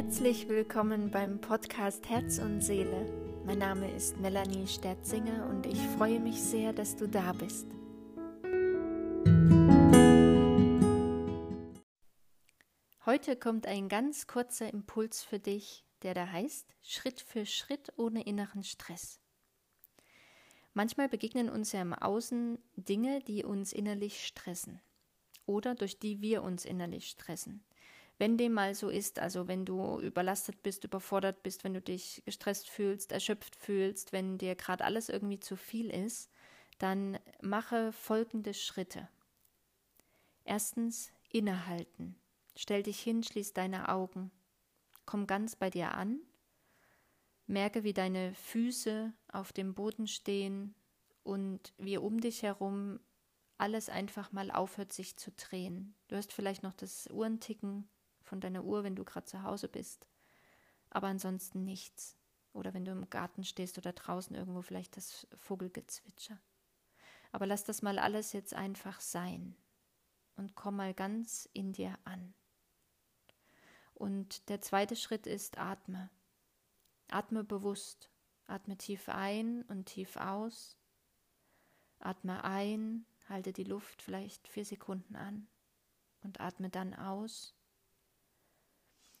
Herzlich willkommen beim Podcast Herz und Seele. Mein Name ist Melanie Sterzinger und ich freue mich sehr, dass du da bist. Heute kommt ein ganz kurzer Impuls für dich, der da heißt Schritt für Schritt ohne inneren Stress. Manchmal begegnen uns ja im Außen Dinge, die uns innerlich stressen oder durch die wir uns innerlich stressen. Wenn dem mal so ist, also wenn du überlastet bist, überfordert bist, wenn du dich gestresst fühlst, erschöpft fühlst, wenn dir gerade alles irgendwie zu viel ist, dann mache folgende Schritte. Erstens innehalten. Stell dich hin, schließ deine Augen. Komm ganz bei dir an. Merke, wie deine Füße auf dem Boden stehen und wie um dich herum alles einfach mal aufhört, sich zu drehen. Du hast vielleicht noch das Uhrenticken von deiner Uhr, wenn du gerade zu Hause bist. Aber ansonsten nichts. Oder wenn du im Garten stehst oder draußen irgendwo vielleicht das Vogelgezwitscher. Aber lass das mal alles jetzt einfach sein und komm mal ganz in dir an. Und der zweite Schritt ist atme. Atme bewusst. Atme tief ein und tief aus. Atme ein, halte die Luft vielleicht vier Sekunden an und atme dann aus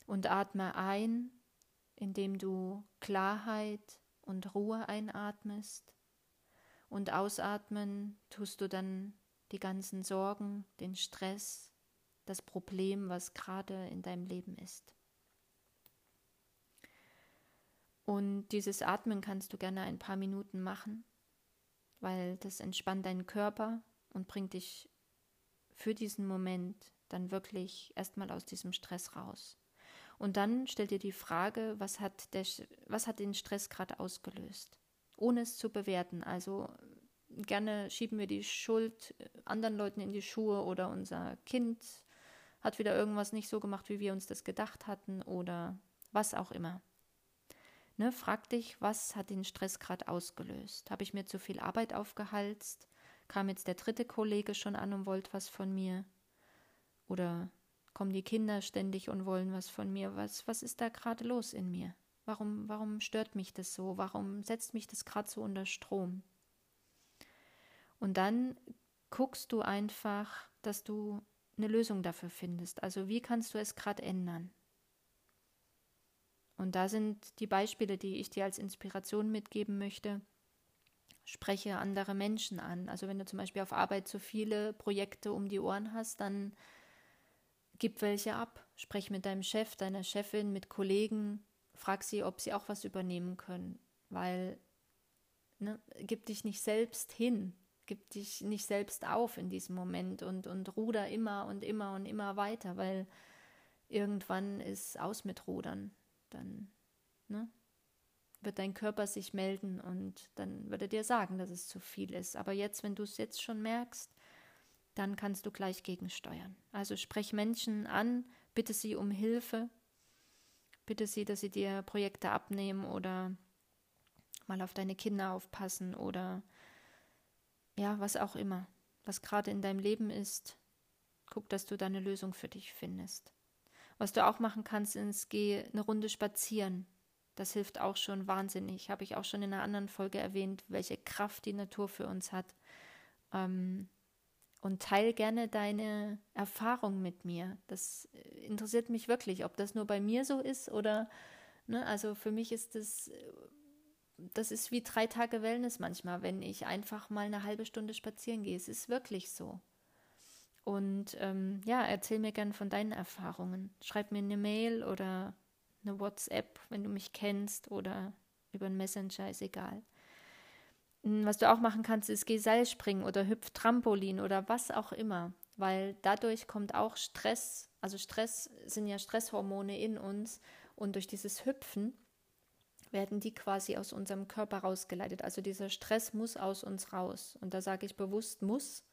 und atme ein, indem du Klarheit und Ruhe einatmest und ausatmen tust du dann die ganzen Sorgen, den Stress, das Problem, was gerade in deinem Leben ist. Und dieses Atmen kannst du gerne ein paar Minuten machen, weil das entspannt deinen Körper und bringt dich für diesen Moment dann wirklich erstmal aus diesem Stress raus. Und dann stell dir die Frage, was hat, der, was hat den Stress gerade ausgelöst? Ohne es zu bewerten. Also gerne schieben wir die Schuld anderen Leuten in die Schuhe oder unser Kind hat wieder irgendwas nicht so gemacht, wie wir uns das gedacht hatten oder was auch immer. Ne, frag dich, was hat den Stress gerade ausgelöst? Habe ich mir zu viel Arbeit aufgehalst? Kam jetzt der dritte Kollege schon an und wollte was von mir? Oder kommen die Kinder ständig und wollen was von mir. Was, was ist da gerade los in mir? Warum, warum stört mich das so? Warum setzt mich das gerade so unter Strom? Und dann guckst du einfach, dass du eine Lösung dafür findest. Also wie kannst du es gerade ändern? Und da sind die Beispiele, die ich dir als Inspiration mitgeben möchte. Spreche andere Menschen an. Also wenn du zum Beispiel auf Arbeit zu viele Projekte um die Ohren hast, dann Gib welche ab. Sprech mit deinem Chef, deiner Chefin, mit Kollegen. Frag sie, ob sie auch was übernehmen können. Weil, ne, gib dich nicht selbst hin. Gib dich nicht selbst auf in diesem Moment und, und ruder immer und immer und immer weiter, weil irgendwann ist aus mit Rudern. Dann, ne? wird dein Körper sich melden und dann wird er dir sagen, dass es zu viel ist. Aber jetzt, wenn du es jetzt schon merkst, dann kannst du gleich gegensteuern. Also sprech Menschen an, bitte sie um Hilfe, bitte sie, dass sie dir Projekte abnehmen oder mal auf deine Kinder aufpassen oder ja, was auch immer, was gerade in deinem Leben ist. Guck, dass du da eine Lösung für dich findest. Was du auch machen kannst, ist, geh eine Runde spazieren. Das hilft auch schon wahnsinnig. Habe ich auch schon in einer anderen Folge erwähnt, welche Kraft die Natur für uns hat. Ähm, und teil gerne deine Erfahrung mit mir. Das äh, interessiert mich wirklich, ob das nur bei mir so ist oder, ne, also für mich ist das, äh, das ist wie drei Tage Wellness manchmal, wenn ich einfach mal eine halbe Stunde spazieren gehe. Es ist wirklich so. Und ähm, ja, erzähl mir gerne von deinen Erfahrungen. Schreib mir eine Mail oder eine WhatsApp, wenn du mich kennst oder über einen Messenger, ist egal. Hm, was du auch machen kannst, ist geh Seilspringen oder hüpf Trampolin oder was auch immer, weil dadurch kommt auch Stress, also Stress sind ja Stresshormone in uns und durch dieses Hüpfen werden die quasi aus unserem Körper rausgeleitet. Also dieser Stress muss aus uns raus. Und da sage ich bewusst muss,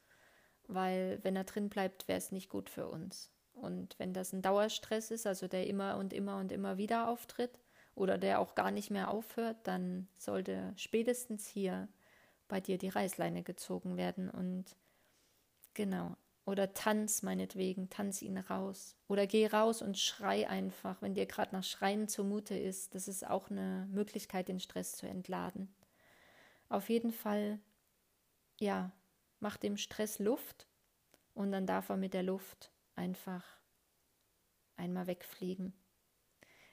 weil wenn er drin bleibt, wäre es nicht gut für uns. Und wenn das ein Dauerstress ist, also der immer und immer und immer wieder auftritt oder der auch gar nicht mehr aufhört, dann sollte spätestens hier bei dir die Reißleine gezogen werden. Und genau, Oder tanz meinetwegen, tanz ihn raus. Oder geh raus und schrei einfach, wenn dir gerade nach Schreien zumute ist. Das ist auch eine Möglichkeit, den Stress zu entladen. Auf jeden Fall, ja, mach dem Stress Luft und dann darf er mit der Luft einfach einmal wegfliegen.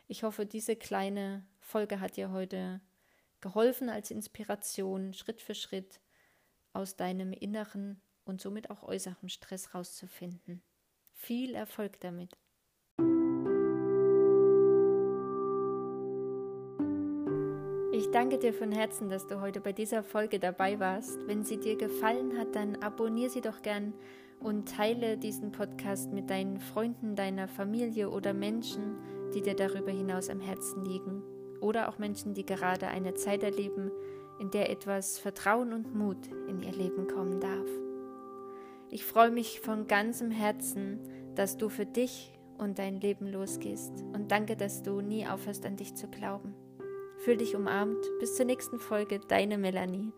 Ich hoffe, diese kleine Folge hat dir heute geholfen als Inspiration, Schritt für Schritt aus deinem inneren und somit auch äußeren Stress rauszufinden. Viel Erfolg damit. Ich danke dir von Herzen, dass du heute bei dieser Folge dabei warst. Wenn sie dir gefallen hat, dann abonniere sie doch gern und teile diesen Podcast mit deinen Freunden, deiner Familie oder Menschen, die dir darüber hinaus am Herzen liegen. Oder auch Menschen, die gerade eine Zeit erleben, in der etwas Vertrauen und Mut in ihr Leben kommen darf. Ich freue mich von ganzem Herzen, dass du für dich und dein Leben losgehst und danke, dass du nie aufhörst an dich zu glauben. Fühl dich umarmt. Bis zur nächsten Folge, deine Melanie.